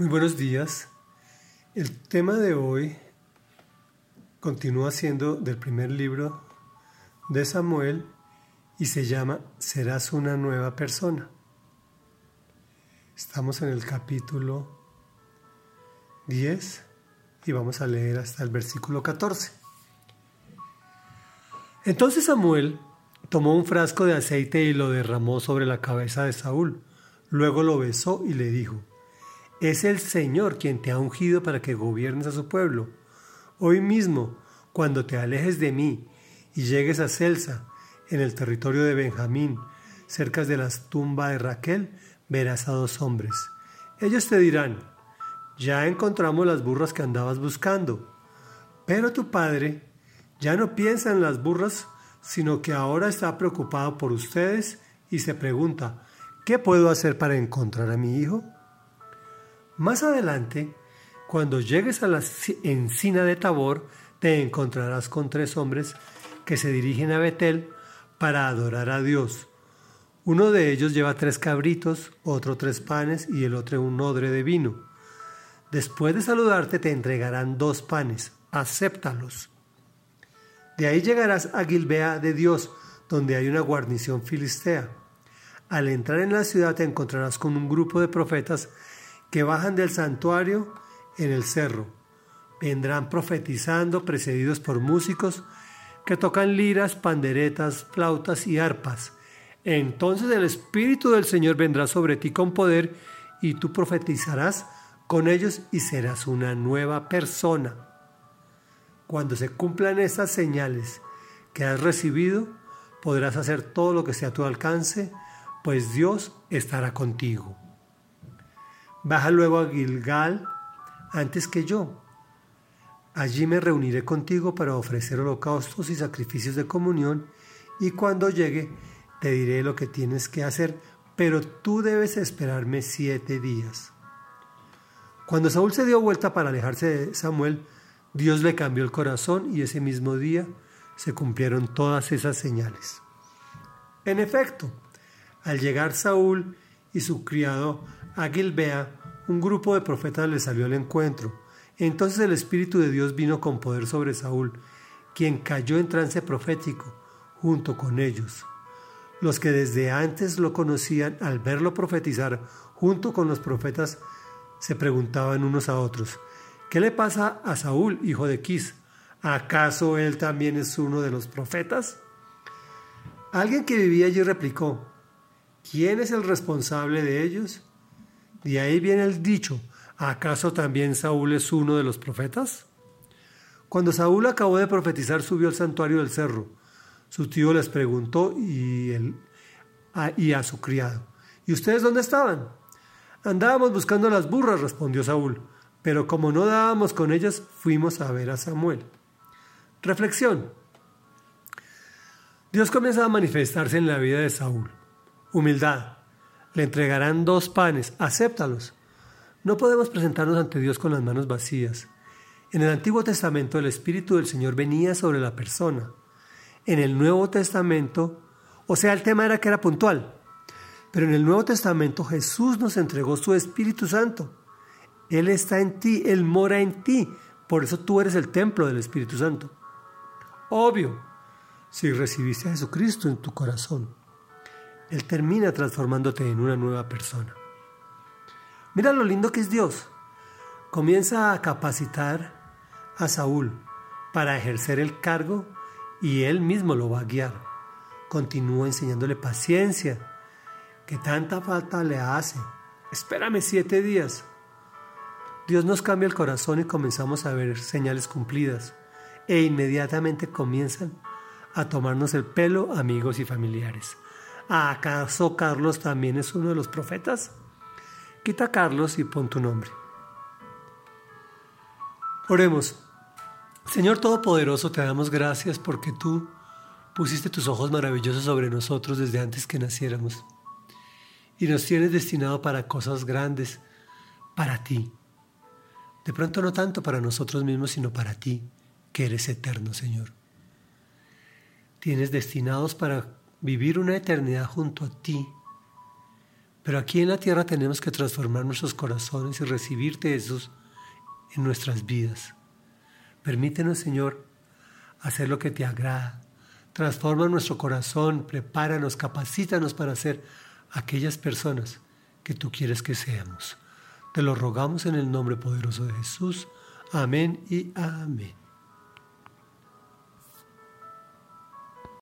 Muy buenos días. El tema de hoy continúa siendo del primer libro de Samuel y se llama Serás una nueva persona. Estamos en el capítulo 10 y vamos a leer hasta el versículo 14. Entonces Samuel tomó un frasco de aceite y lo derramó sobre la cabeza de Saúl. Luego lo besó y le dijo, es el Señor quien te ha ungido para que gobiernes a su pueblo. Hoy mismo, cuando te alejes de mí y llegues a Celsa, en el territorio de Benjamín, cerca de la tumba de Raquel, verás a dos hombres. Ellos te dirán, ya encontramos las burras que andabas buscando. Pero tu padre ya no piensa en las burras, sino que ahora está preocupado por ustedes y se pregunta, ¿qué puedo hacer para encontrar a mi hijo? Más adelante, cuando llegues a la encina de Tabor, te encontrarás con tres hombres que se dirigen a Betel para adorar a Dios. Uno de ellos lleva tres cabritos, otro tres panes y el otro un odre de vino. Después de saludarte te entregarán dos panes, acéptalos. De ahí llegarás a Gilbea de Dios, donde hay una guarnición filistea. Al entrar en la ciudad te encontrarás con un grupo de profetas que bajan del santuario en el cerro. Vendrán profetizando precedidos por músicos que tocan liras, panderetas, flautas y arpas. Entonces el Espíritu del Señor vendrá sobre ti con poder y tú profetizarás con ellos y serás una nueva persona. Cuando se cumplan estas señales que has recibido, podrás hacer todo lo que sea a tu alcance, pues Dios estará contigo. Baja luego a Gilgal antes que yo. Allí me reuniré contigo para ofrecer holocaustos y sacrificios de comunión, y cuando llegue te diré lo que tienes que hacer, pero tú debes esperarme siete días. Cuando Saúl se dio vuelta para alejarse de Samuel, Dios le cambió el corazón y ese mismo día se cumplieron todas esas señales. En efecto, al llegar Saúl y su criado a Gilbea, un grupo de profetas le salió al encuentro. Entonces el Espíritu de Dios vino con poder sobre Saúl, quien cayó en trance profético junto con ellos. Los que desde antes lo conocían, al verlo profetizar junto con los profetas, se preguntaban unos a otros, ¿qué le pasa a Saúl, hijo de Quis? ¿Acaso él también es uno de los profetas? Alguien que vivía allí replicó, ¿quién es el responsable de ellos? De ahí viene el dicho, ¿acaso también Saúl es uno de los profetas? Cuando Saúl acabó de profetizar subió al santuario del cerro. Su tío les preguntó y, a, y a su criado, ¿y ustedes dónde estaban? Andábamos buscando las burras, respondió Saúl, pero como no dábamos con ellas, fuimos a ver a Samuel. Reflexión. Dios comienza a manifestarse en la vida de Saúl. Humildad, le entregarán dos panes, acéptalos. No podemos presentarnos ante Dios con las manos vacías. En el Antiguo Testamento el Espíritu del Señor venía sobre la persona. En el Nuevo Testamento, o sea, el tema era que era puntual, pero en el Nuevo Testamento Jesús nos entregó su Espíritu Santo. Él está en ti, Él mora en ti, por eso tú eres el templo del Espíritu Santo. Obvio, si recibiste a Jesucristo en tu corazón. Él termina transformándote en una nueva persona. Mira lo lindo que es Dios. Comienza a capacitar a Saúl para ejercer el cargo y él mismo lo va a guiar. Continúa enseñándole paciencia, que tanta falta le hace. Espérame siete días. Dios nos cambia el corazón y comenzamos a ver señales cumplidas e inmediatamente comienzan a tomarnos el pelo amigos y familiares. ¿Acaso Carlos también es uno de los profetas? Quita Carlos y pon tu nombre. Oremos. Señor Todopoderoso, te damos gracias porque tú pusiste tus ojos maravillosos sobre nosotros desde antes que naciéramos. Y nos tienes destinado para cosas grandes, para ti. De pronto no tanto para nosotros mismos, sino para ti, que eres eterno, Señor. Tienes destinados para vivir una eternidad junto a ti, Pero aquí en la tierra tenemos que transformar nuestros corazones y recibirte esos en nuestras vidas. Permítenos, Señor, hacer lo que te agrada. Transforma nuestro corazón, prepáranos, capacítanos para ser aquellas personas que tú quieres que seamos. Te lo rogamos en el nombre poderoso de Jesús. Amén y amén.